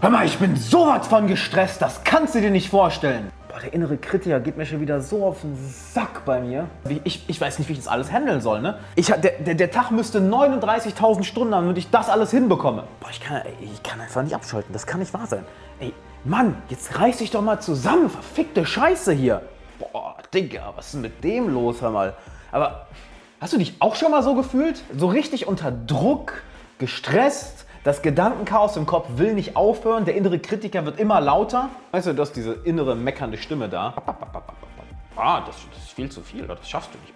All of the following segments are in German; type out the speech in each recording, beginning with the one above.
Hör mal, ich bin sowas von gestresst, das kannst du dir nicht vorstellen. Boah, der innere Kritiker geht mir schon wieder so auf den Sack bei mir. Ich, ich weiß nicht, wie ich das alles handeln soll, ne? Ich, der, der, der Tag müsste 39.000 Stunden haben, damit ich das alles hinbekomme. Boah, ich kann, ich kann einfach nicht abschalten, das kann nicht wahr sein. Ey, Mann, jetzt reiß dich doch mal zusammen, verfickte Scheiße hier. Boah, Digga, was ist denn mit dem los, hör mal. Aber hast du dich auch schon mal so gefühlt? So richtig unter Druck, gestresst? Das Gedankenchaos im Kopf will nicht aufhören, der innere Kritiker wird immer lauter. Weißt du, du hast diese innere meckernde Stimme da. Ah, das, das ist viel zu viel, das schaffst du nicht.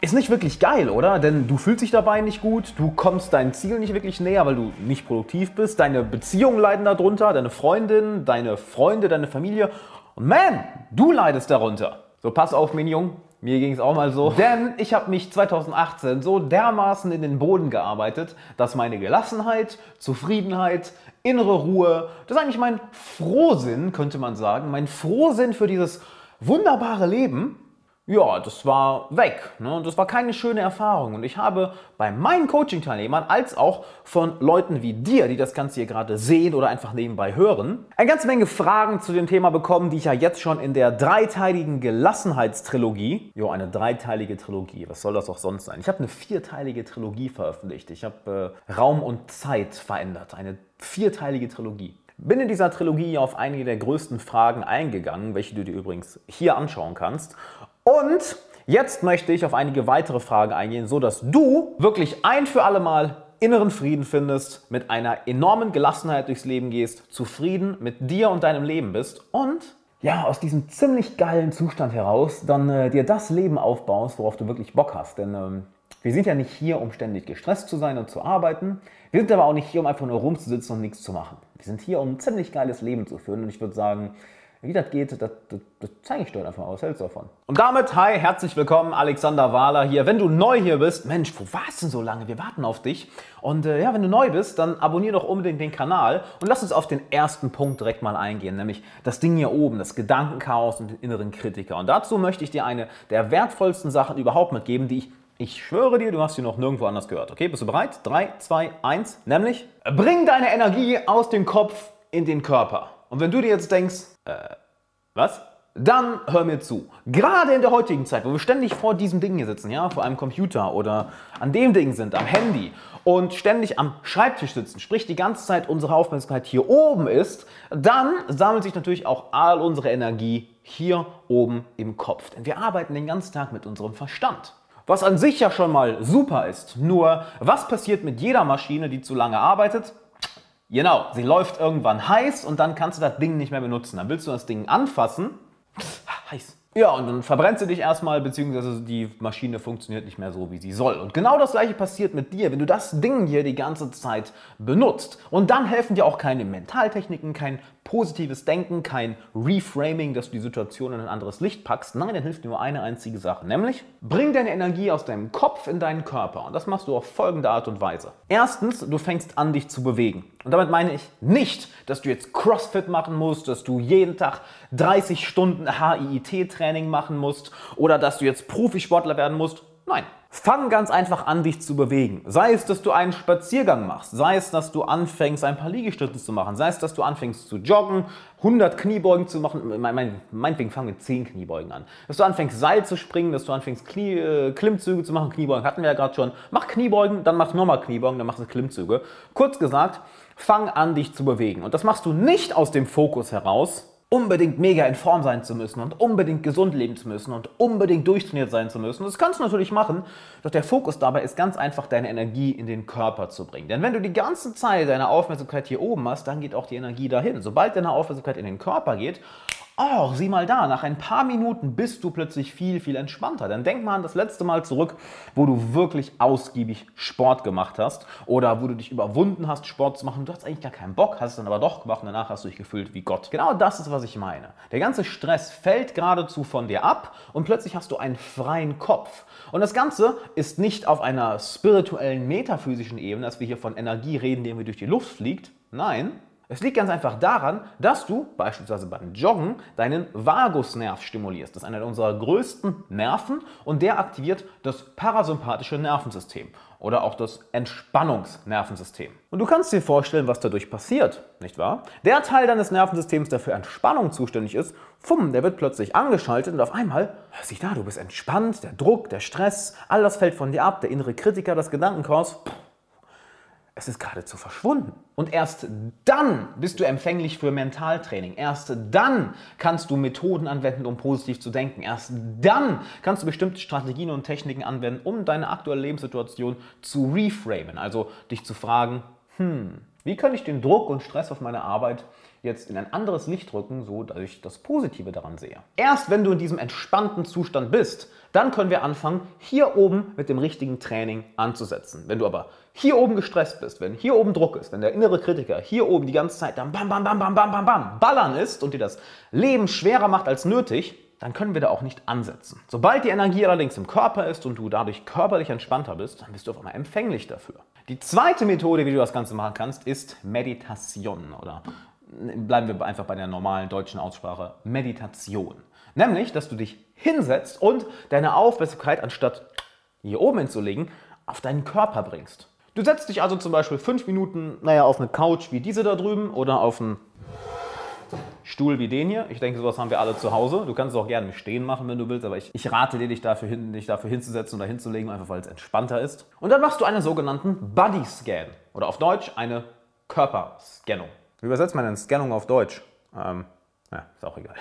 Ist nicht wirklich geil, oder? Denn du fühlst dich dabei nicht gut, du kommst deinem Ziel nicht wirklich näher, weil du nicht produktiv bist, deine Beziehungen leiden darunter, deine Freundin, deine Freunde, deine Familie. Und man, du leidest darunter. So, pass auf, Minion. Mir ging es auch mal so. Denn ich habe mich 2018 so dermaßen in den Boden gearbeitet, dass meine Gelassenheit, Zufriedenheit, innere Ruhe, das ist eigentlich mein Frohsinn, könnte man sagen, mein Frohsinn für dieses wunderbare Leben, ja, das war weg. Ne? Das war keine schöne Erfahrung. Und ich habe bei meinen Coaching-Teilnehmern als auch von Leuten wie dir, die das Ganze hier gerade sehen oder einfach nebenbei hören, eine ganze Menge Fragen zu dem Thema bekommen, die ich ja jetzt schon in der dreiteiligen Gelassenheitstrilogie, jo, eine dreiteilige Trilogie, was soll das auch sonst sein? Ich habe eine vierteilige Trilogie veröffentlicht. Ich habe äh, Raum und Zeit verändert. Eine vierteilige Trilogie. Bin in dieser Trilogie auf einige der größten Fragen eingegangen, welche du dir übrigens hier anschauen kannst. Und jetzt möchte ich auf einige weitere Fragen eingehen, so dass du wirklich ein für alle Mal inneren Frieden findest, mit einer enormen Gelassenheit durchs Leben gehst, zufrieden mit dir und deinem Leben bist und ja, aus diesem ziemlich geilen Zustand heraus dann äh, dir das Leben aufbaust, worauf du wirklich Bock hast. Denn ähm, wir sind ja nicht hier, um ständig gestresst zu sein und zu arbeiten. Wir sind aber auch nicht hier, um einfach nur rumzusitzen und nichts zu machen. Wir sind hier, um ein ziemlich geiles Leben zu führen. Und ich würde sagen, wie das geht, das, das, das zeige ich dir einfach mal. Was hältst du davon? Und damit, hi, herzlich willkommen, Alexander Wahler hier. Wenn du neu hier bist, Mensch, wo warst du denn so lange? Wir warten auf dich. Und äh, ja, wenn du neu bist, dann abonnier doch unbedingt den Kanal und lass uns auf den ersten Punkt direkt mal eingehen, nämlich das Ding hier oben, das Gedankenchaos und den inneren Kritiker. Und dazu möchte ich dir eine der wertvollsten Sachen überhaupt mitgeben, die ich ich schwöre dir, du hast sie noch nirgendwo anders gehört. Okay, bist du bereit? 3, 2, 1. Nämlich, bring deine Energie aus dem Kopf in den Körper. Und wenn du dir jetzt denkst, äh, was? Dann hör mir zu. Gerade in der heutigen Zeit, wo wir ständig vor diesem Ding hier sitzen, ja, vor einem Computer oder an dem Ding sind, am Handy und ständig am Schreibtisch sitzen, sprich die ganze Zeit unsere Aufmerksamkeit hier oben ist, dann sammelt sich natürlich auch all unsere Energie hier oben im Kopf. Denn wir arbeiten den ganzen Tag mit unserem Verstand. Was an sich ja schon mal super ist. Nur, was passiert mit jeder Maschine, die zu lange arbeitet? Genau, sie läuft irgendwann heiß und dann kannst du das Ding nicht mehr benutzen. Dann willst du das Ding anfassen. Heiß. Ja, und dann verbrennst du dich erstmal, beziehungsweise die Maschine funktioniert nicht mehr so, wie sie soll. Und genau das gleiche passiert mit dir, wenn du das Ding hier die ganze Zeit benutzt. Und dann helfen dir auch keine Mentaltechniken, kein positives Denken, kein Reframing, dass du die Situation in ein anderes Licht packst. Nein, dann hilft nur eine einzige Sache, nämlich bring deine Energie aus deinem Kopf in deinen Körper. Und das machst du auf folgende Art und Weise. Erstens, du fängst an, dich zu bewegen. Und damit meine ich nicht, dass du jetzt CrossFit machen musst, dass du jeden Tag 30 Stunden HIIT-Training machen musst oder dass du jetzt Profisportler werden musst. Nein. Fang ganz einfach an, dich zu bewegen. Sei es, dass du einen Spaziergang machst, sei es, dass du anfängst, ein paar Liegestützen zu machen, sei es, dass du anfängst zu joggen, 100 Kniebeugen zu machen, mein, mein, meinetwegen fangen wir 10 Kniebeugen an. Dass du anfängst, Seil zu springen, dass du anfängst, Knie, äh, Klimmzüge zu machen, Kniebeugen hatten wir ja gerade schon. Mach Kniebeugen, dann mach nochmal Kniebeugen, dann machst du Klimmzüge. Kurz gesagt, fang an, dich zu bewegen. Und das machst du nicht aus dem Fokus heraus, unbedingt mega in Form sein zu müssen und unbedingt gesund leben zu müssen und unbedingt durchtrainiert sein zu müssen. Das kannst du natürlich machen, doch der Fokus dabei ist ganz einfach, deine Energie in den Körper zu bringen. Denn wenn du die ganze Zeit deine Aufmerksamkeit hier oben hast, dann geht auch die Energie dahin. Sobald deine Aufmerksamkeit in den Körper geht, Oh, sieh mal da, nach ein paar Minuten bist du plötzlich viel, viel entspannter. Dann denk mal an das letzte Mal zurück, wo du wirklich ausgiebig Sport gemacht hast oder wo du dich überwunden hast, Sport zu machen. Du hast eigentlich gar keinen Bock, hast es dann aber doch gemacht und danach hast du dich gefühlt wie Gott. Genau das ist, was ich meine. Der ganze Stress fällt geradezu von dir ab und plötzlich hast du einen freien Kopf. Und das Ganze ist nicht auf einer spirituellen, metaphysischen Ebene, dass wir hier von Energie reden, die irgendwie durch die Luft fliegt. Nein, es liegt ganz einfach daran, dass du beispielsweise beim Joggen deinen Vagusnerv stimulierst. Das ist einer unserer größten Nerven und der aktiviert das parasympathische Nervensystem. oder auch das Entspannungsnervensystem. Und du kannst dir vorstellen, was dadurch passiert, nicht wahr? Der Teil deines Nervensystems, der für Entspannung zuständig ist, fumm, der wird plötzlich angeschaltet und auf einmal, sieh da, du bist entspannt, der Druck, der Stress, all das fällt von dir ab, der innere Kritiker, das Gedankenchaos, pff, es ist geradezu verschwunden. Und erst dann bist du empfänglich für Mentaltraining. Erst dann kannst du Methoden anwenden, um positiv zu denken. Erst dann kannst du bestimmte Strategien und Techniken anwenden, um deine aktuelle Lebenssituation zu reframen. Also dich zu fragen, hm, wie kann ich den Druck und Stress auf meine Arbeit jetzt in ein anderes Licht rücken, so dass ich das Positive daran sehe. Erst wenn du in diesem entspannten Zustand bist, dann können wir anfangen, hier oben mit dem richtigen Training anzusetzen. Wenn du aber hier oben gestresst bist, wenn hier oben Druck ist, wenn der innere Kritiker hier oben die ganze Zeit dann bam, bam, bam, bam, bam, bam, bam, ballern ist und dir das Leben schwerer macht als nötig, dann können wir da auch nicht ansetzen. Sobald die Energie allerdings im Körper ist und du dadurch körperlich entspannter bist, dann bist du auf einmal empfänglich dafür. Die zweite Methode, wie du das Ganze machen kannst, ist Meditation oder bleiben wir einfach bei der normalen deutschen Aussprache, Meditation. Nämlich, dass du dich hinsetzt und deine Aufmerksamkeit, anstatt hier oben hinzulegen, auf deinen Körper bringst. Du setzt dich also zum Beispiel fünf Minuten, naja, auf eine Couch wie diese da drüben oder auf einen Stuhl wie den hier. Ich denke, sowas haben wir alle zu Hause. Du kannst es auch gerne Stehen machen, wenn du willst, aber ich, ich rate dir, dich dafür, hin, dich dafür hinzusetzen oder hinzulegen, einfach weil es entspannter ist. Und dann machst du einen sogenannten Body Scan oder auf Deutsch eine Körperscannung. Wie übersetzt man denn Scannung auf Deutsch? Ähm, ja, ist auch egal.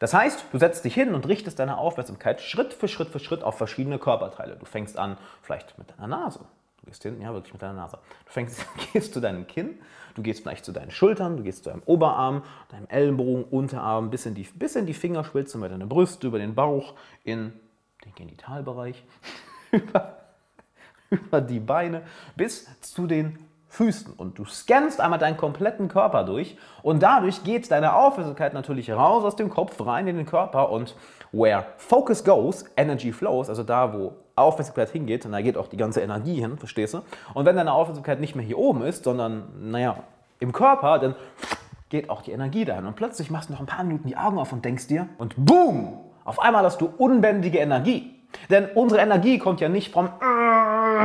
Das heißt, du setzt dich hin und richtest deine Aufmerksamkeit Schritt für Schritt für Schritt auf verschiedene Körperteile. Du fängst an, vielleicht mit deiner Nase. Du gehst hin, ja, wirklich mit deiner Nase. Du fängst, gehst zu deinem Kinn, du gehst vielleicht zu deinen Schultern, du gehst zu deinem Oberarm, deinem Ellenbogen, Unterarm, bis in die, bis in die Fingerspitzen, über deine Brüste, über den Bauch, in den Genitalbereich, über, über die Beine, bis zu den Füßen und du scannst einmal deinen kompletten Körper durch und dadurch geht deine Aufmerksamkeit natürlich raus aus dem Kopf rein in den Körper und where focus goes, energy flows, also da, wo Aufmerksamkeit hingeht, und da geht auch die ganze Energie hin, verstehst du? Und wenn deine Aufmerksamkeit nicht mehr hier oben ist, sondern, naja, im Körper, dann geht auch die Energie dahin. Und plötzlich machst du noch ein paar Minuten die Augen auf und denkst dir, und boom, auf einmal hast du unbändige Energie. Denn unsere Energie kommt ja nicht vom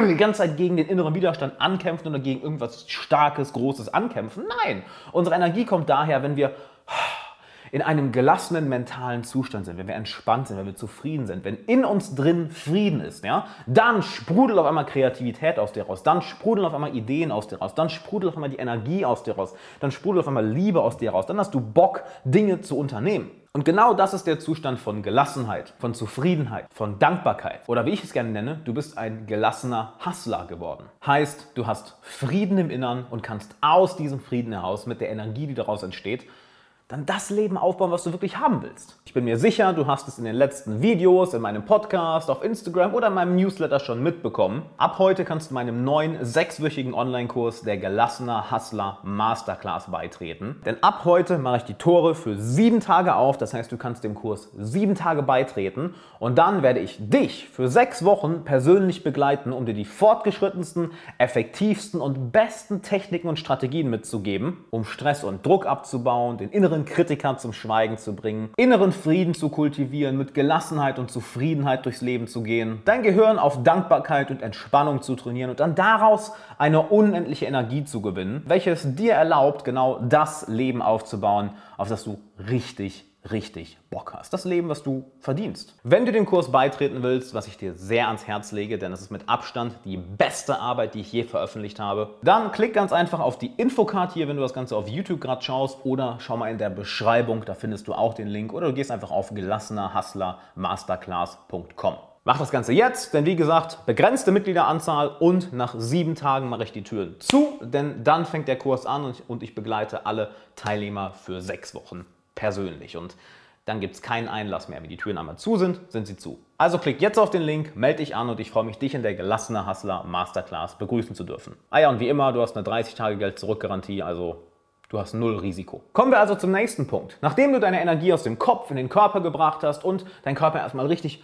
die ganze Zeit gegen den inneren Widerstand ankämpfen oder gegen irgendwas Starkes, Großes ankämpfen. Nein, unsere Energie kommt daher, wenn wir in einem gelassenen mentalen Zustand sind, wenn wir entspannt sind, wenn wir zufrieden sind, wenn in uns drin Frieden ist, ja, dann sprudelt auf einmal Kreativität aus dir raus, dann sprudeln auf einmal Ideen aus dir raus, dann sprudelt auf einmal die Energie aus dir raus, dann sprudelt auf einmal Liebe aus dir raus, dann hast du Bock, Dinge zu unternehmen. Und genau das ist der Zustand von Gelassenheit, von Zufriedenheit, von Dankbarkeit. Oder wie ich es gerne nenne, du bist ein gelassener Hustler geworden. Heißt, du hast Frieden im Innern und kannst aus diesem Frieden heraus mit der Energie, die daraus entsteht, dann das Leben aufbauen, was du wirklich haben willst. Ich bin mir sicher, du hast es in den letzten Videos, in meinem Podcast, auf Instagram oder in meinem Newsletter schon mitbekommen. Ab heute kannst du meinem neuen sechswöchigen Online-Kurs der gelassener Hustler Masterclass beitreten. Denn ab heute mache ich die Tore für sieben Tage auf. Das heißt, du kannst dem Kurs sieben Tage beitreten und dann werde ich dich für sechs Wochen persönlich begleiten, um dir die fortgeschrittensten, effektivsten und besten Techniken und Strategien mitzugeben, um Stress und Druck abzubauen, den inneren inneren Kritiker zum Schweigen zu bringen, inneren Frieden zu kultivieren, mit Gelassenheit und Zufriedenheit durchs Leben zu gehen, dein Gehirn auf Dankbarkeit und Entspannung zu trainieren und dann daraus eine unendliche Energie zu gewinnen, welches dir erlaubt, genau das Leben aufzubauen, auf das du richtig richtig Bock hast. Das Leben, was du verdienst. Wenn du dem Kurs beitreten willst, was ich dir sehr ans Herz lege, denn es ist mit Abstand die beste Arbeit, die ich je veröffentlicht habe, dann klick ganz einfach auf die Infocard hier, wenn du das Ganze auf YouTube gerade schaust oder schau mal in der Beschreibung, da findest du auch den Link oder du gehst einfach auf gelassenerhustlermasterclass.com. Mach das Ganze jetzt, denn wie gesagt, begrenzte Mitgliederanzahl und nach sieben Tagen mache ich die Türen zu, denn dann fängt der Kurs an und ich begleite alle Teilnehmer für sechs Wochen persönlich. Und dann gibt es keinen Einlass mehr. Wenn die Türen einmal zu sind, sind sie zu. Also klick jetzt auf den Link, melde dich an und ich freue mich, dich in der gelassene Hustler Masterclass begrüßen zu dürfen. Ah ja, und wie immer, du hast eine 30-Tage-Geld-Zurück-Garantie, also du hast null Risiko. Kommen wir also zum nächsten Punkt. Nachdem du deine Energie aus dem Kopf in den Körper gebracht hast und dein Körper erstmal richtig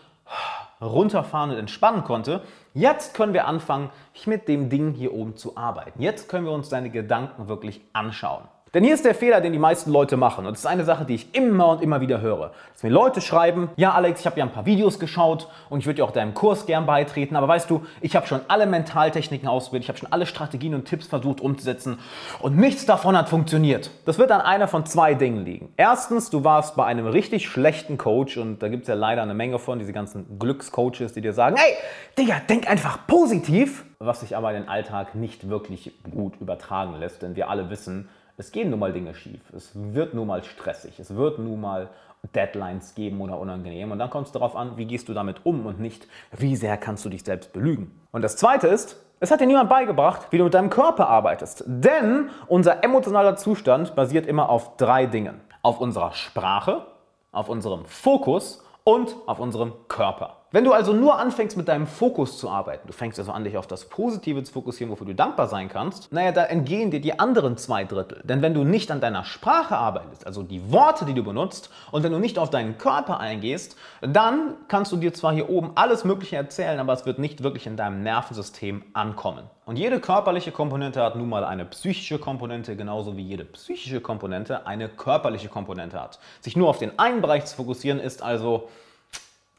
runterfahren und entspannen konnte, jetzt können wir anfangen, mit dem Ding hier oben zu arbeiten. Jetzt können wir uns deine Gedanken wirklich anschauen. Denn hier ist der Fehler, den die meisten Leute machen. Und das ist eine Sache, die ich immer und immer wieder höre. Dass mir Leute schreiben, ja Alex, ich habe ja ein paar Videos geschaut und ich würde dir auch deinem Kurs gern beitreten, aber weißt du, ich habe schon alle Mentaltechniken ausprobiert, ich habe schon alle Strategien und Tipps versucht umzusetzen und nichts davon hat funktioniert. Das wird an einer von zwei Dingen liegen. Erstens, du warst bei einem richtig schlechten Coach und da gibt es ja leider eine Menge von, diese ganzen Glückscoaches, die dir sagen, hey, Digga, denk einfach positiv, was sich aber in den Alltag nicht wirklich gut übertragen lässt, denn wir alle wissen, es gehen nun mal Dinge schief. Es wird nun mal stressig. Es wird nun mal Deadlines geben oder unangenehm. Und dann kommt es darauf an, wie gehst du damit um und nicht, wie sehr kannst du dich selbst belügen. Und das Zweite ist, es hat dir niemand beigebracht, wie du mit deinem Körper arbeitest. Denn unser emotionaler Zustand basiert immer auf drei Dingen. Auf unserer Sprache, auf unserem Fokus und auf unserem Körper. Wenn du also nur anfängst mit deinem Fokus zu arbeiten, du fängst also an, dich auf das Positive zu fokussieren, wofür du dankbar sein kannst, naja, da entgehen dir die anderen zwei Drittel. Denn wenn du nicht an deiner Sprache arbeitest, also die Worte, die du benutzt, und wenn du nicht auf deinen Körper eingehst, dann kannst du dir zwar hier oben alles Mögliche erzählen, aber es wird nicht wirklich in deinem Nervensystem ankommen. Und jede körperliche Komponente hat nun mal eine psychische Komponente, genauso wie jede psychische Komponente eine körperliche Komponente hat. Sich nur auf den einen Bereich zu fokussieren, ist also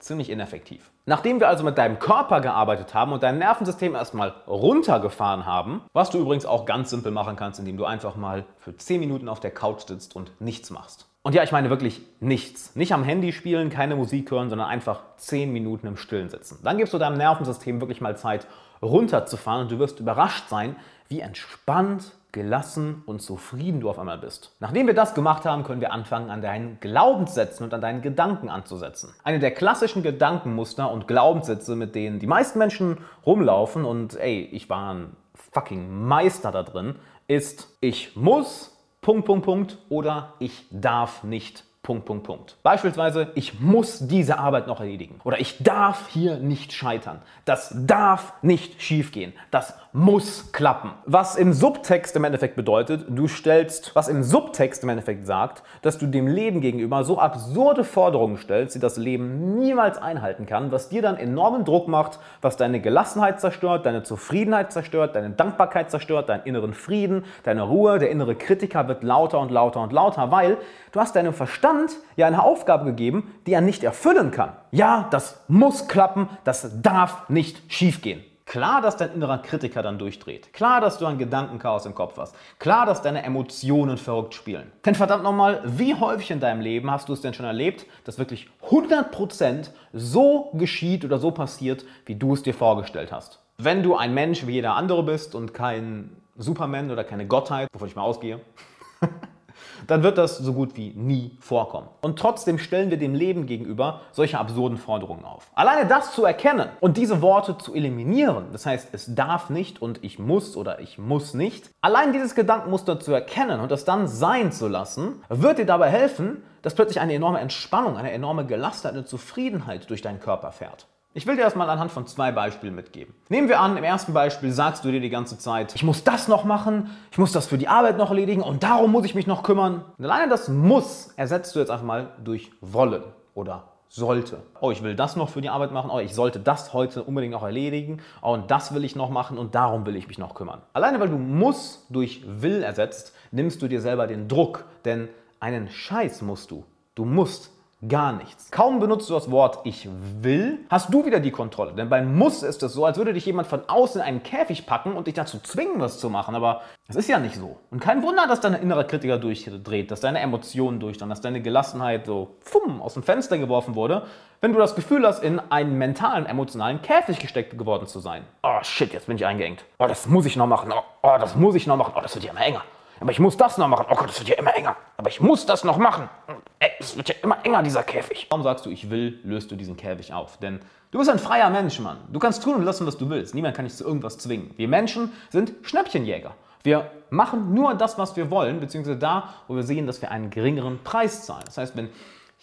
ziemlich ineffektiv. Nachdem wir also mit deinem Körper gearbeitet haben und dein Nervensystem erstmal runtergefahren haben, was du übrigens auch ganz simpel machen kannst, indem du einfach mal für 10 Minuten auf der Couch sitzt und nichts machst. Und ja, ich meine wirklich nichts. Nicht am Handy spielen, keine Musik hören, sondern einfach 10 Minuten im Stillen sitzen. Dann gibst du deinem Nervensystem wirklich mal Zeit, runterzufahren und du wirst überrascht sein, wie entspannt gelassen und zufrieden du auf einmal bist. Nachdem wir das gemacht haben, können wir anfangen, an deinen Glaubenssätzen und an deinen Gedanken anzusetzen. Eine der klassischen Gedankenmuster und Glaubenssätze, mit denen die meisten Menschen rumlaufen und ey, ich war ein fucking Meister da drin, ist ich muss, Punkt, Punkt, Punkt oder ich darf nicht Punkt, Punkt, Punkt. Beispielsweise, ich muss diese Arbeit noch erledigen. Oder ich darf hier nicht scheitern. Das darf nicht schiefgehen. Das muss klappen. Was im Subtext im Endeffekt bedeutet, du stellst, was im Subtext im Endeffekt sagt, dass du dem Leben gegenüber so absurde Forderungen stellst, die das Leben niemals einhalten kann, was dir dann enormen Druck macht, was deine Gelassenheit zerstört, deine Zufriedenheit zerstört, deine Dankbarkeit zerstört, deinen inneren Frieden, deine Ruhe, der innere Kritiker wird lauter und lauter und lauter, weil du hast deinem Verstand ja eine Aufgabe gegeben, die er nicht erfüllen kann. Ja, das muss klappen, das darf nicht schiefgehen. Klar, dass dein innerer Kritiker dann durchdreht. Klar, dass du ein Gedankenchaos im Kopf hast. Klar, dass deine Emotionen verrückt spielen. Denn verdammt nochmal, wie häufig in deinem Leben hast du es denn schon erlebt, dass wirklich 100% so geschieht oder so passiert, wie du es dir vorgestellt hast? Wenn du ein Mensch wie jeder andere bist und kein Superman oder keine Gottheit, wovon ich mal ausgehe, dann wird das so gut wie nie vorkommen. Und trotzdem stellen wir dem Leben gegenüber solche absurden Forderungen auf. Alleine das zu erkennen und diese Worte zu eliminieren, das heißt, es darf nicht und ich muss oder ich muss nicht, allein dieses Gedankenmuster zu erkennen und das dann sein zu lassen, wird dir dabei helfen, dass plötzlich eine enorme Entspannung, eine enorme Gelassenheit, eine Zufriedenheit durch deinen Körper fährt. Ich will dir das mal anhand von zwei Beispielen mitgeben. Nehmen wir an, im ersten Beispiel sagst du dir die ganze Zeit, ich muss das noch machen, ich muss das für die Arbeit noch erledigen und darum muss ich mich noch kümmern. Und alleine das muss ersetzt du jetzt einfach mal durch wollen oder sollte. Oh, ich will das noch für die Arbeit machen. Oh, ich sollte das heute unbedingt noch erledigen. Oh, und das will ich noch machen und darum will ich mich noch kümmern. Alleine weil du muss durch will ersetzt, nimmst du dir selber den Druck, denn einen Scheiß musst du. Du musst Gar nichts. Kaum benutzt du das Wort ich will, hast du wieder die Kontrolle. Denn beim Muss ist es so, als würde dich jemand von außen in einen Käfig packen und dich dazu zwingen, was zu machen. Aber das ist ja nicht so. Und kein Wunder, dass dein innerer Kritiker durchdreht, dass deine Emotionen durchdrehen, dass deine Gelassenheit so fumm, aus dem Fenster geworfen wurde, wenn du das Gefühl hast, in einen mentalen, emotionalen Käfig gesteckt geworden zu sein. Oh shit, jetzt bin ich eingeengt. Oh, das muss ich noch machen. Oh, oh das muss ich noch machen. Oh, das wird ja immer enger. Aber ich muss das noch machen. Oh Gott, das wird ja immer enger. Aber ich muss das noch machen. Ey, es wird ja immer enger, dieser Käfig. Warum sagst du, ich will, löst du diesen Käfig auf? Denn du bist ein freier Mensch, Mann. Du kannst tun und lassen, was du willst. Niemand kann dich zu irgendwas zwingen. Wir Menschen sind Schnäppchenjäger. Wir machen nur das, was wir wollen, beziehungsweise da, wo wir sehen, dass wir einen geringeren Preis zahlen. Das heißt, wenn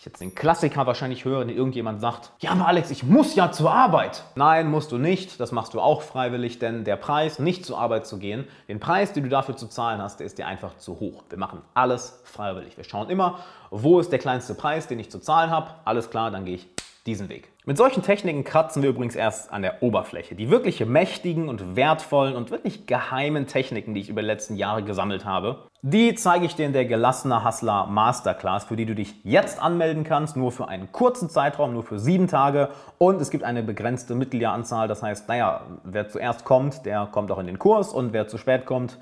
ich jetzt den Klassiker wahrscheinlich höre, den irgendjemand sagt, ja, aber Alex, ich muss ja zur Arbeit. Nein, musst du nicht. Das machst du auch freiwillig, denn der Preis, nicht zur Arbeit zu gehen, den Preis, den du dafür zu zahlen hast, der ist dir einfach zu hoch. Wir machen alles freiwillig. Wir schauen immer, wo ist der kleinste Preis, den ich zu zahlen habe. Alles klar, dann gehe ich diesen Weg. Mit solchen Techniken kratzen wir übrigens erst an der Oberfläche. Die wirklich mächtigen und wertvollen und wirklich geheimen Techniken, die ich über die letzten Jahre gesammelt habe, die zeige ich dir in der Gelassener Hustler Masterclass, für die du dich jetzt anmelden kannst, nur für einen kurzen Zeitraum, nur für sieben Tage. Und es gibt eine begrenzte Mitgliederanzahl. Das heißt, naja, wer zuerst kommt, der kommt auch in den Kurs und wer zu spät kommt,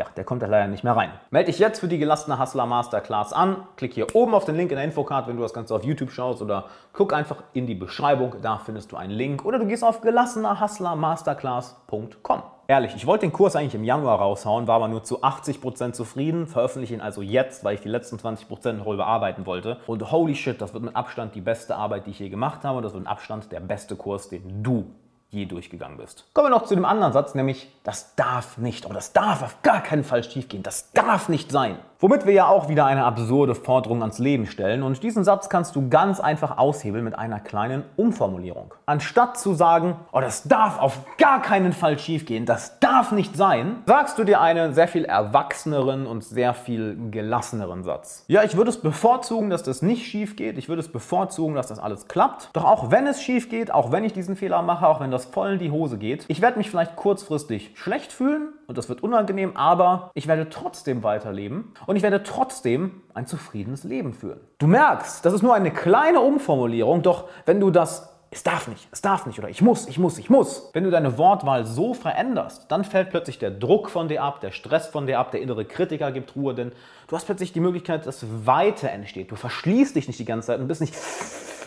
ja, der kommt da leider nicht mehr rein. Melde dich jetzt für die gelassene Hustler Masterclass an. Klick hier oben auf den Link in der Infocard, wenn du das Ganze auf YouTube schaust oder guck einfach in die Beschreibung, da findest du einen Link oder du gehst auf gelassenerhustlermasterclass.com. Ehrlich, ich wollte den Kurs eigentlich im Januar raushauen, war aber nur zu 80% zufrieden, veröffentliche ihn also jetzt, weil ich die letzten 20% noch überarbeiten wollte. Und holy shit, das wird mit Abstand die beste Arbeit, die ich je gemacht habe. Das wird mit Abstand der beste Kurs, den du je durchgegangen bist. Kommen wir noch zu dem anderen Satz, nämlich das darf nicht oder das darf auf gar keinen Fall schiefgehen. Das darf nicht sein. Womit wir ja auch wieder eine absurde Forderung ans Leben stellen. Und diesen Satz kannst du ganz einfach aushebeln mit einer kleinen Umformulierung. Anstatt zu sagen, oh, das darf auf gar keinen Fall schiefgehen, das darf nicht sein, sagst du dir einen sehr viel erwachseneren und sehr viel gelasseneren Satz. Ja, ich würde es bevorzugen, dass das nicht schief geht. Ich würde es bevorzugen, dass das alles klappt. Doch auch wenn es schief geht, auch wenn ich diesen Fehler mache, auch wenn das voll in die Hose geht, ich werde mich vielleicht kurzfristig schlecht fühlen und das wird unangenehm, aber ich werde trotzdem weiterleben und ich werde trotzdem ein zufriedenes Leben führen. Du merkst, das ist nur eine kleine Umformulierung, doch wenn du das es darf nicht, es darf nicht oder ich muss, ich muss, ich muss. Wenn du deine Wortwahl so veränderst, dann fällt plötzlich der Druck von dir ab, der Stress von dir ab, der innere Kritiker gibt Ruhe, denn du hast plötzlich die Möglichkeit, dass Weite entsteht. Du verschließt dich nicht die ganze Zeit und bist nicht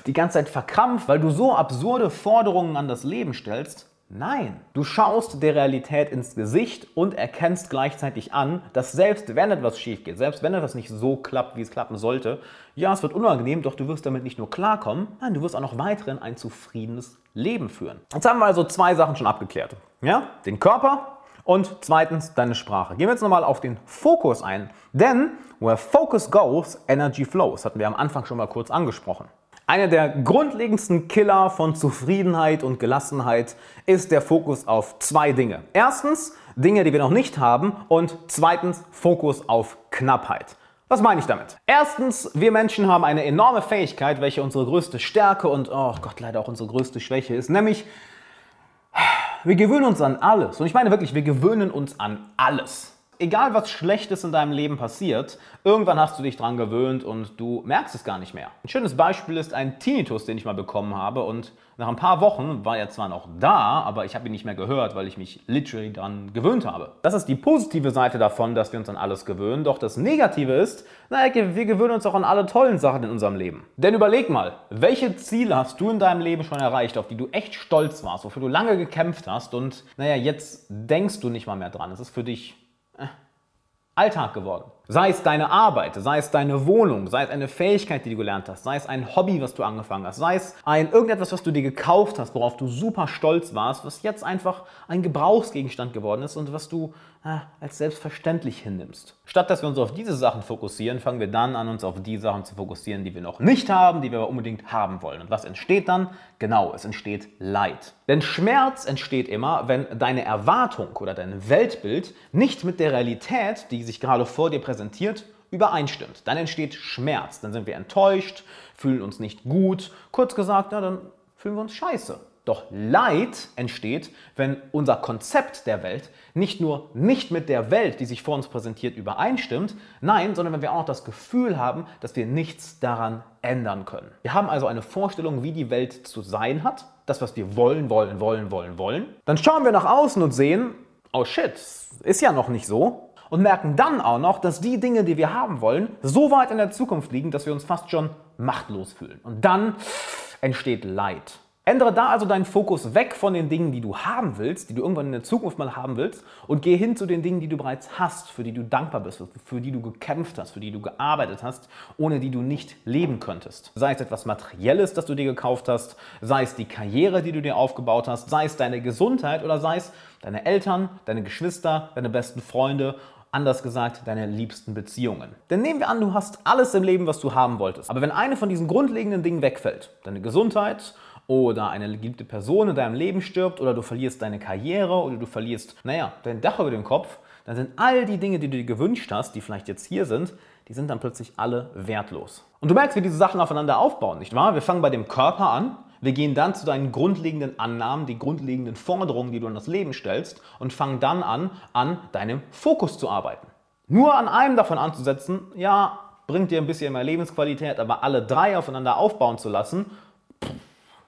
die ganze Zeit verkrampft, weil du so absurde Forderungen an das Leben stellst, Nein, du schaust der Realität ins Gesicht und erkennst gleichzeitig an, dass selbst wenn etwas schief geht, selbst wenn etwas nicht so klappt, wie es klappen sollte, ja, es wird unangenehm, doch du wirst damit nicht nur klarkommen, nein, du wirst auch noch weiterhin ein zufriedenes Leben führen. Jetzt haben wir also zwei Sachen schon abgeklärt. Ja, den Körper und zweitens deine Sprache. Gehen wir jetzt nochmal auf den Fokus ein, denn where focus goes, energy flows, hatten wir am Anfang schon mal kurz angesprochen. Einer der grundlegendsten Killer von Zufriedenheit und Gelassenheit ist der Fokus auf zwei Dinge. Erstens Dinge, die wir noch nicht haben und zweitens Fokus auf Knappheit. Was meine ich damit? Erstens, wir Menschen haben eine enorme Fähigkeit, welche unsere größte Stärke und, oh Gott, leider auch unsere größte Schwäche ist, nämlich wir gewöhnen uns an alles. Und ich meine wirklich, wir gewöhnen uns an alles egal was Schlechtes in deinem Leben passiert, irgendwann hast du dich dran gewöhnt und du merkst es gar nicht mehr. Ein schönes Beispiel ist ein Tinnitus, den ich mal bekommen habe und nach ein paar Wochen war er zwar noch da, aber ich habe ihn nicht mehr gehört, weil ich mich literally dran gewöhnt habe. Das ist die positive Seite davon, dass wir uns an alles gewöhnen. Doch das Negative ist, naja, wir gewöhnen uns auch an alle tollen Sachen in unserem Leben. Denn überleg mal, welche Ziele hast du in deinem Leben schon erreicht, auf die du echt stolz warst, wofür du lange gekämpft hast und naja, jetzt denkst du nicht mal mehr dran. Es ist für dich Alltag geworden. Sei es deine Arbeit, sei es deine Wohnung, sei es eine Fähigkeit, die du gelernt hast, sei es ein Hobby, was du angefangen hast, sei es ein irgendetwas, was du dir gekauft hast, worauf du super stolz warst, was jetzt einfach ein Gebrauchsgegenstand geworden ist und was du äh, als selbstverständlich hinnimmst. Statt dass wir uns auf diese Sachen fokussieren, fangen wir dann an, uns auf die Sachen zu fokussieren, die wir noch nicht haben, die wir aber unbedingt haben wollen. Und was entsteht dann? Genau, es entsteht Leid. Denn Schmerz entsteht immer, wenn deine Erwartung oder dein Weltbild nicht mit der Realität, die sich gerade vor dir präsentiert, präsentiert, übereinstimmt. Dann entsteht Schmerz, dann sind wir enttäuscht, fühlen uns nicht gut. Kurz gesagt, na, dann fühlen wir uns scheiße. Doch Leid entsteht, wenn unser Konzept der Welt nicht nur nicht mit der Welt, die sich vor uns präsentiert, übereinstimmt, nein, sondern wenn wir auch noch das Gefühl haben, dass wir nichts daran ändern können. Wir haben also eine Vorstellung, wie die Welt zu sein hat, das, was wir wollen, wollen, wollen, wollen, wollen. Dann schauen wir nach außen und sehen, oh shit, ist ja noch nicht so und merken dann auch noch, dass die Dinge, die wir haben wollen, so weit in der Zukunft liegen, dass wir uns fast schon machtlos fühlen. Und dann entsteht Leid. Ändere da also deinen Fokus weg von den Dingen, die du haben willst, die du irgendwann in der Zukunft mal haben willst, und geh hin zu den Dingen, die du bereits hast, für die du dankbar bist, für die du gekämpft hast, für die du gearbeitet hast, ohne die du nicht leben könntest. Sei es etwas Materielles, das du dir gekauft hast, sei es die Karriere, die du dir aufgebaut hast, sei es deine Gesundheit oder sei es deine Eltern, deine Geschwister, deine besten Freunde Anders gesagt, deine liebsten Beziehungen. Denn nehmen wir an, du hast alles im Leben, was du haben wolltest. Aber wenn eine von diesen grundlegenden Dingen wegfällt, deine Gesundheit oder eine geliebte Person in deinem Leben stirbt oder du verlierst deine Karriere oder du verlierst, naja, dein Dach über dem Kopf, dann sind all die Dinge, die du dir gewünscht hast, die vielleicht jetzt hier sind, die sind dann plötzlich alle wertlos. Und du merkst, wie diese Sachen aufeinander aufbauen, nicht wahr? Wir fangen bei dem Körper an, wir gehen dann zu deinen grundlegenden Annahmen, die grundlegenden Forderungen, die du an das Leben stellst und fangen dann an, an deinem Fokus zu arbeiten. Nur an einem davon anzusetzen, ja, bringt dir ein bisschen mehr Lebensqualität, aber alle drei aufeinander aufbauen zu lassen,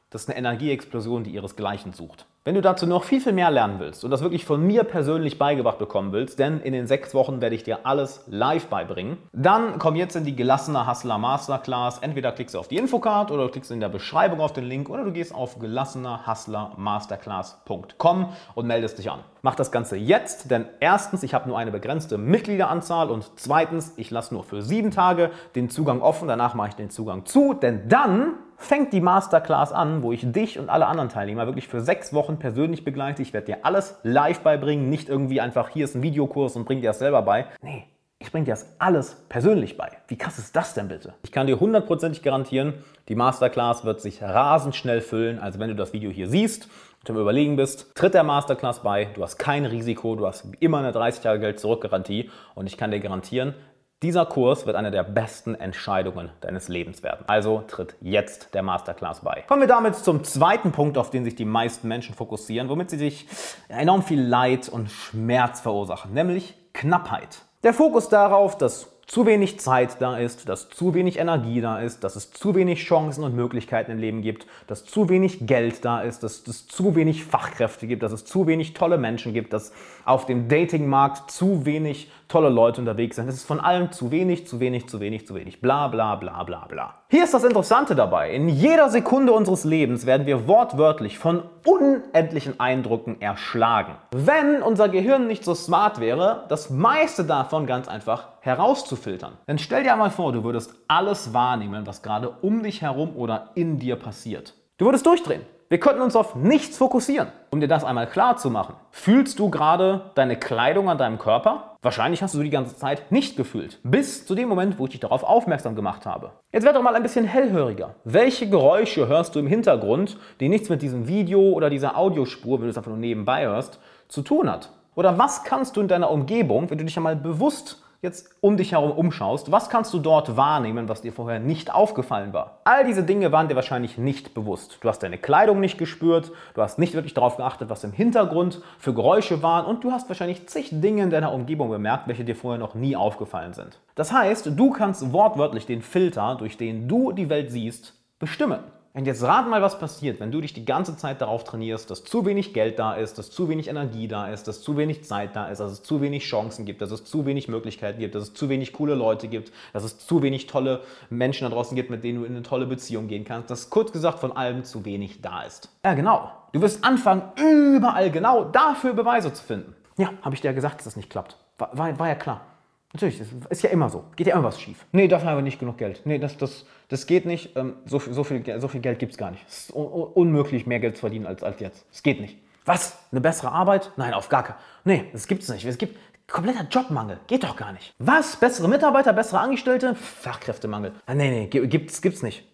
das ist eine Energieexplosion, die ihresgleichen sucht. Wenn du dazu noch viel, viel mehr lernen willst und das wirklich von mir persönlich beigebracht bekommen willst, denn in den sechs Wochen werde ich dir alles live beibringen, dann komm jetzt in die gelassene Hustler Masterclass. Entweder klickst du auf die Infocard oder du klickst in der Beschreibung auf den Link oder du gehst auf gelassenerhustlermasterclass.com und meldest dich an. Mach das Ganze jetzt, denn erstens, ich habe nur eine begrenzte Mitgliederanzahl und zweitens, ich lasse nur für sieben Tage den Zugang offen, danach mache ich den Zugang zu, denn dann fängt die Masterclass an, wo ich dich und alle anderen Teilnehmer wirklich für sechs Wochen persönlich begleite. Ich werde dir alles live beibringen, nicht irgendwie einfach hier ist ein Videokurs und bring dir das selber bei. Nee, ich bringe dir das alles persönlich bei. Wie krass ist das denn bitte? Ich kann dir hundertprozentig garantieren, die Masterclass wird sich rasend schnell füllen. Also wenn du das Video hier siehst und im Überlegen bist, tritt der Masterclass bei. Du hast kein Risiko, du hast immer eine 30 Tage Geld zurück Garantie und ich kann dir garantieren, dieser Kurs wird eine der besten Entscheidungen deines Lebens werden. Also tritt jetzt der Masterclass bei. Kommen wir damit zum zweiten Punkt, auf den sich die meisten Menschen fokussieren, womit sie sich enorm viel Leid und Schmerz verursachen, nämlich Knappheit. Der Fokus darauf, dass zu wenig Zeit da ist, dass zu wenig Energie da ist, dass es zu wenig Chancen und Möglichkeiten im Leben gibt, dass zu wenig Geld da ist, dass es zu wenig Fachkräfte gibt, dass es zu wenig tolle Menschen gibt, dass auf dem Datingmarkt zu wenig tolle Leute unterwegs sind. Es ist von allem zu wenig, zu wenig, zu wenig, zu wenig. Bla bla bla bla bla. Hier ist das Interessante dabei. In jeder Sekunde unseres Lebens werden wir wortwörtlich von unendlichen Eindrücken erschlagen. Wenn unser Gehirn nicht so smart wäre, das meiste davon ganz einfach herauszufiltern. Denn stell dir einmal vor, du würdest alles wahrnehmen, was gerade um dich herum oder in dir passiert. Du würdest durchdrehen. Wir könnten uns auf nichts fokussieren. Um dir das einmal klar zu machen, fühlst du gerade deine Kleidung an deinem Körper? Wahrscheinlich hast du die ganze Zeit nicht gefühlt. Bis zu dem Moment, wo ich dich darauf aufmerksam gemacht habe. Jetzt werd doch mal ein bisschen hellhöriger. Welche Geräusche hörst du im Hintergrund, die nichts mit diesem Video oder dieser Audiospur, wenn du es einfach nur nebenbei hörst, zu tun hat? Oder was kannst du in deiner Umgebung, wenn du dich einmal bewusst jetzt um dich herum umschaust, was kannst du dort wahrnehmen, was dir vorher nicht aufgefallen war? All diese Dinge waren dir wahrscheinlich nicht bewusst. Du hast deine Kleidung nicht gespürt, du hast nicht wirklich darauf geachtet, was im Hintergrund für Geräusche waren und du hast wahrscheinlich zig Dinge in deiner Umgebung bemerkt, welche dir vorher noch nie aufgefallen sind. Das heißt, du kannst wortwörtlich den Filter, durch den du die Welt siehst, bestimmen. Und jetzt rat mal, was passiert, wenn du dich die ganze Zeit darauf trainierst, dass zu wenig Geld da ist, dass zu wenig Energie da ist, dass zu wenig Zeit da ist, dass es zu wenig Chancen gibt, dass es zu wenig Möglichkeiten gibt, dass es zu wenig coole Leute gibt, dass es zu wenig tolle Menschen da draußen gibt, mit denen du in eine tolle Beziehung gehen kannst, dass kurz gesagt von allem zu wenig da ist. Ja, genau. Du wirst anfangen, überall genau dafür Beweise zu finden. Ja, habe ich dir ja gesagt, dass das nicht klappt. War, war, war ja klar. Natürlich, das ist ja immer so. Geht ja immer was schief. Nee, dafür haben wir nicht genug Geld. Nee, das, das, das geht nicht. Ähm, so, so, viel, so viel Geld gibt es gar nicht. Es ist unmöglich, mehr Geld zu verdienen als, als jetzt. Es geht nicht. Was? Eine bessere Arbeit? Nein, auf gar keinen. Nee, das gibt es nicht. Es gibt kompletter Jobmangel. Geht doch gar nicht. Was? Bessere Mitarbeiter, bessere Angestellte? Fachkräftemangel. Ah, nee, nee, gibt's, gibt's nicht.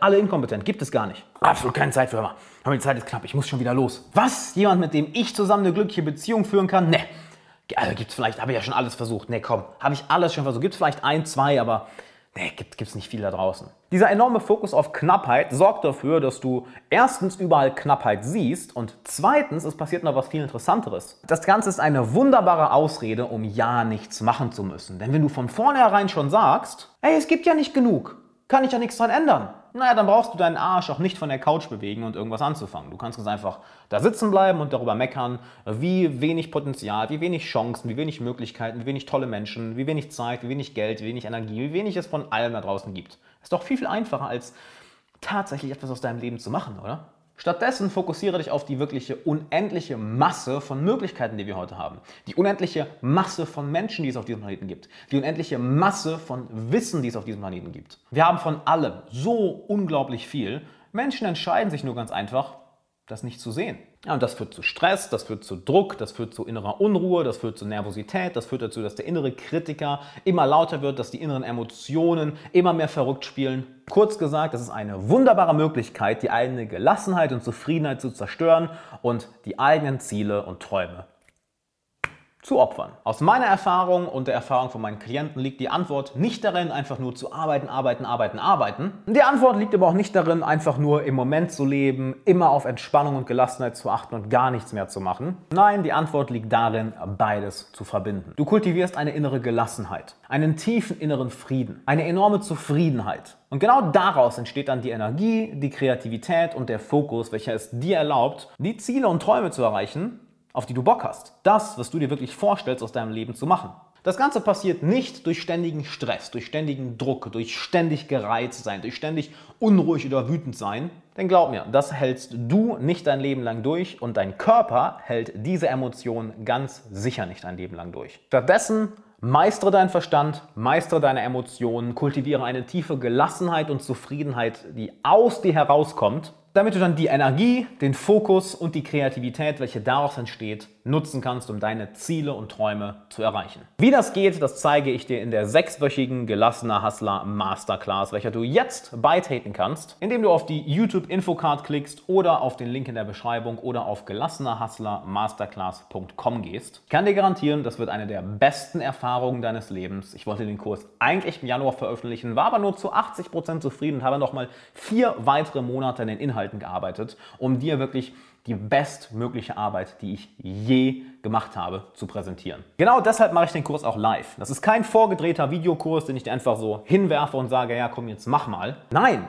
Alle inkompetent. Gibt es gar nicht. Absolut keine Zeit für immer. Aber die Zeit ist knapp. Ich muss schon wieder los. Was? Jemand, mit dem ich zusammen eine glückliche Beziehung führen kann? Nee. Also gibt es vielleicht, habe ich ja schon alles versucht. Nee, komm, habe ich alles schon versucht. Gibt es vielleicht ein, zwei, aber nee, gibt es nicht viel da draußen. Dieser enorme Fokus auf Knappheit sorgt dafür, dass du erstens überall Knappheit siehst und zweitens, es passiert noch was viel Interessanteres. Das Ganze ist eine wunderbare Ausrede, um ja nichts machen zu müssen. Denn wenn du von vornherein schon sagst, hey, es gibt ja nicht genug, kann ich ja nichts dran ändern naja, dann brauchst du deinen Arsch auch nicht von der Couch bewegen und irgendwas anzufangen. Du kannst ganz einfach da sitzen bleiben und darüber meckern, wie wenig Potenzial, wie wenig Chancen, wie wenig Möglichkeiten, wie wenig tolle Menschen, wie wenig Zeit, wie wenig Geld, wie wenig Energie, wie wenig es von allem da draußen gibt. Ist doch viel, viel einfacher, als tatsächlich etwas aus deinem Leben zu machen, oder? Stattdessen fokussiere dich auf die wirkliche unendliche Masse von Möglichkeiten, die wir heute haben. Die unendliche Masse von Menschen, die es auf diesem Planeten gibt. Die unendliche Masse von Wissen, die es auf diesem Planeten gibt. Wir haben von allem so unglaublich viel. Menschen entscheiden sich nur ganz einfach, das nicht zu sehen. Ja, und das führt zu Stress, das führt zu Druck, das führt zu innerer Unruhe, das führt zu Nervosität, das führt dazu, dass der innere Kritiker immer lauter wird, dass die inneren Emotionen immer mehr verrückt spielen. Kurz gesagt, das ist eine wunderbare Möglichkeit, die eigene Gelassenheit und Zufriedenheit zu zerstören und die eigenen Ziele und Träume zu opfern? Aus meiner Erfahrung und der Erfahrung von meinen Klienten liegt die Antwort nicht darin, einfach nur zu arbeiten, arbeiten, arbeiten, arbeiten. Die Antwort liegt aber auch nicht darin, einfach nur im Moment zu leben, immer auf Entspannung und Gelassenheit zu achten und gar nichts mehr zu machen. Nein, die Antwort liegt darin, beides zu verbinden. Du kultivierst eine innere Gelassenheit, einen tiefen inneren Frieden, eine enorme Zufriedenheit. Und genau daraus entsteht dann die Energie, die Kreativität und der Fokus, welcher es dir erlaubt, die Ziele und Träume zu erreichen, auf die du Bock hast. Das, was du dir wirklich vorstellst, aus deinem Leben zu machen. Das Ganze passiert nicht durch ständigen Stress, durch ständigen Druck, durch ständig gereizt sein, durch ständig unruhig oder wütend sein. Denn glaub mir, das hältst du nicht dein Leben lang durch und dein Körper hält diese Emotionen ganz sicher nicht ein Leben lang durch. Stattdessen Meistere deinen Verstand, meistere deine Emotionen, kultiviere eine tiefe Gelassenheit und Zufriedenheit, die aus dir herauskommt damit du dann die Energie, den Fokus und die Kreativität, welche daraus entsteht, nutzen kannst, um deine Ziele und Träume zu erreichen. Wie das geht, das zeige ich dir in der sechswöchigen Gelassener Hustler Masterclass, welcher du jetzt beitreten kannst, indem du auf die YouTube Infocard klickst oder auf den Link in der Beschreibung oder auf gelassenerhustlermasterclass.com gehst. Ich kann dir garantieren, das wird eine der besten Erfahrungen deines Lebens. Ich wollte den Kurs eigentlich im Januar veröffentlichen, war aber nur zu 80 Prozent zufrieden und habe nochmal vier weitere Monate in den Inhalten gearbeitet, um dir wirklich die bestmögliche Arbeit, die ich je gemacht habe, zu präsentieren. Genau deshalb mache ich den Kurs auch live. Das ist kein vorgedrehter Videokurs, den ich dir einfach so hinwerfe und sage, ja komm, jetzt mach mal. Nein,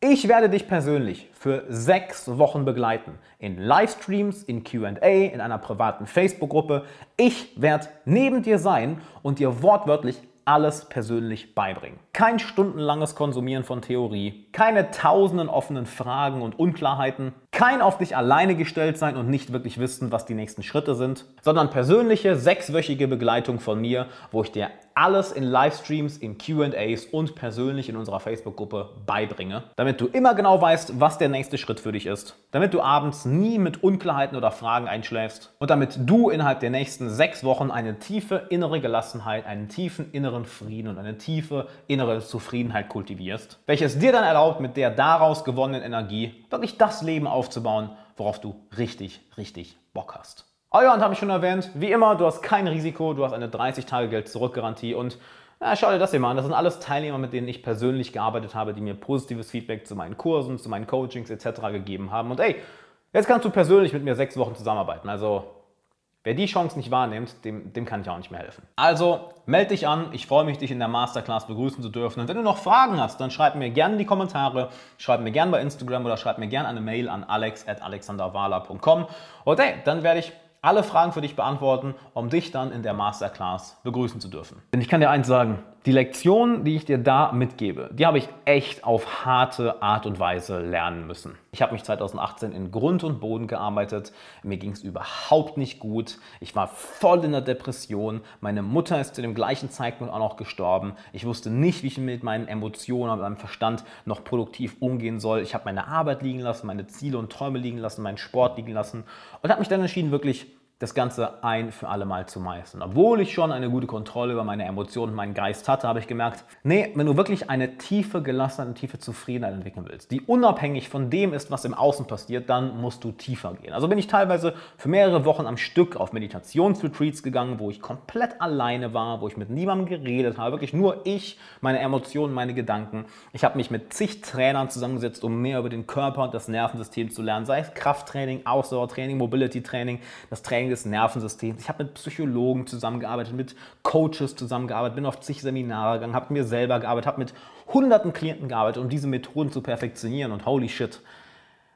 ich werde dich persönlich für sechs Wochen begleiten. In Livestreams, in QA, in einer privaten Facebook-Gruppe. Ich werde neben dir sein und dir wortwörtlich alles persönlich beibringen. Kein stundenlanges Konsumieren von Theorie, keine tausenden offenen Fragen und Unklarheiten, kein auf dich alleine gestellt sein und nicht wirklich wissen, was die nächsten Schritte sind, sondern persönliche sechswöchige Begleitung von mir, wo ich dir alles in Livestreams, in QAs und persönlich in unserer Facebook-Gruppe beibringe, damit du immer genau weißt, was der nächste Schritt für dich ist, damit du abends nie mit Unklarheiten oder Fragen einschläfst und damit du innerhalb der nächsten sechs Wochen eine tiefe innere Gelassenheit, einen tiefen inneren Frieden und eine tiefe innere Zufriedenheit kultivierst, welches dir dann erlaubt, mit der daraus gewonnenen Energie wirklich das Leben aufzubauen, worauf du richtig, richtig Bock hast. Euer habe ich schon erwähnt, wie immer, du hast kein Risiko, du hast eine 30-Tage-Geld-Zurück-Garantie und ja, schau dir das hier mal an. Das sind alles Teilnehmer, mit denen ich persönlich gearbeitet habe, die mir positives Feedback zu meinen Kursen, zu meinen Coachings etc. gegeben haben. Und ey, jetzt kannst du persönlich mit mir sechs Wochen zusammenarbeiten. Also Wer die Chance nicht wahrnimmt, dem, dem kann ich auch nicht mehr helfen. Also melde dich an. Ich freue mich, dich in der Masterclass begrüßen zu dürfen. Und wenn du noch Fragen hast, dann schreib mir gerne in die Kommentare, schreib mir gerne bei Instagram oder schreib mir gerne eine Mail an alex.alexanderwala.com. Und hey, dann werde ich alle Fragen für dich beantworten, um dich dann in der Masterclass begrüßen zu dürfen. Denn ich kann dir eins sagen, die Lektion, die ich dir da mitgebe, die habe ich echt auf harte Art und Weise lernen müssen. Ich habe mich 2018 in Grund und Boden gearbeitet. Mir ging es überhaupt nicht gut. Ich war voll in der Depression. Meine Mutter ist zu dem gleichen Zeitpunkt auch noch gestorben. Ich wusste nicht, wie ich mit meinen Emotionen und meinem Verstand noch produktiv umgehen soll. Ich habe meine Arbeit liegen lassen, meine Ziele und Träume liegen lassen, meinen Sport liegen lassen und habe mich dann entschieden, wirklich das Ganze ein für alle Mal zu meistern. Obwohl ich schon eine gute Kontrolle über meine Emotionen und meinen Geist hatte, habe ich gemerkt, nee, wenn du wirklich eine tiefe Gelassenheit, eine tiefe Zufriedenheit entwickeln willst, die unabhängig von dem ist, was im Außen passiert, dann musst du tiefer gehen. Also bin ich teilweise für mehrere Wochen am Stück auf Meditationsretreats gegangen, wo ich komplett alleine war, wo ich mit niemandem geredet habe, wirklich nur ich, meine Emotionen, meine Gedanken. Ich habe mich mit zig Trainern zusammengesetzt, um mehr über den Körper und das Nervensystem zu lernen, sei es Krafttraining, Ausdauertraining, Mobility-Training, das Training Training des Nervensystems. Ich habe mit Psychologen zusammengearbeitet, mit Coaches zusammengearbeitet, bin auf zig Seminare gegangen, habe mir selber gearbeitet, habe mit hunderten Klienten gearbeitet, um diese Methoden zu perfektionieren. Und holy shit,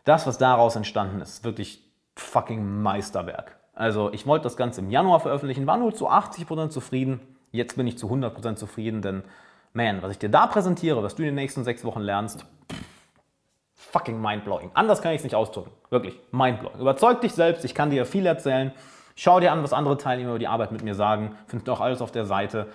das, was daraus entstanden ist, wirklich fucking Meisterwerk. Also ich wollte das Ganze im Januar veröffentlichen, war nur zu 80% zufrieden. Jetzt bin ich zu 100% zufrieden, denn man, was ich dir da präsentiere, was du in den nächsten sechs Wochen lernst, fucking mindblowing. Anders kann ich es nicht ausdrücken. Wirklich, mindblowing. Überzeug dich selbst, ich kann dir viel erzählen. Schau dir an, was andere Teilnehmer über die Arbeit mit mir sagen. Findest du auch alles auf der Seite.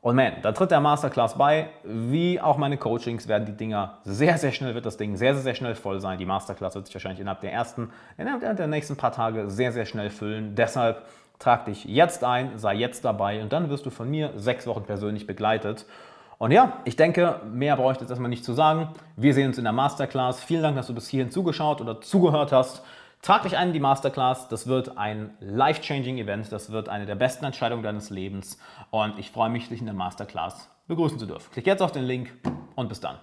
Und man, da tritt der Masterclass bei. Wie auch meine Coachings werden die Dinger sehr, sehr schnell, wird das Ding sehr, sehr, sehr schnell voll sein. Die Masterclass wird sich wahrscheinlich innerhalb der ersten, innerhalb der nächsten paar Tage sehr, sehr schnell füllen. Deshalb trag dich jetzt ein, sei jetzt dabei und dann wirst du von mir sechs Wochen persönlich begleitet. Und ja, ich denke, mehr brauche ich jetzt erstmal nicht zu sagen. Wir sehen uns in der Masterclass. Vielen Dank, dass du bis hierhin zugeschaut oder zugehört hast. Trag dich ein in die Masterclass. Das wird ein life-changing Event. Das wird eine der besten Entscheidungen deines Lebens. Und ich freue mich, dich in der Masterclass begrüßen zu dürfen. Klick jetzt auf den Link und bis dann.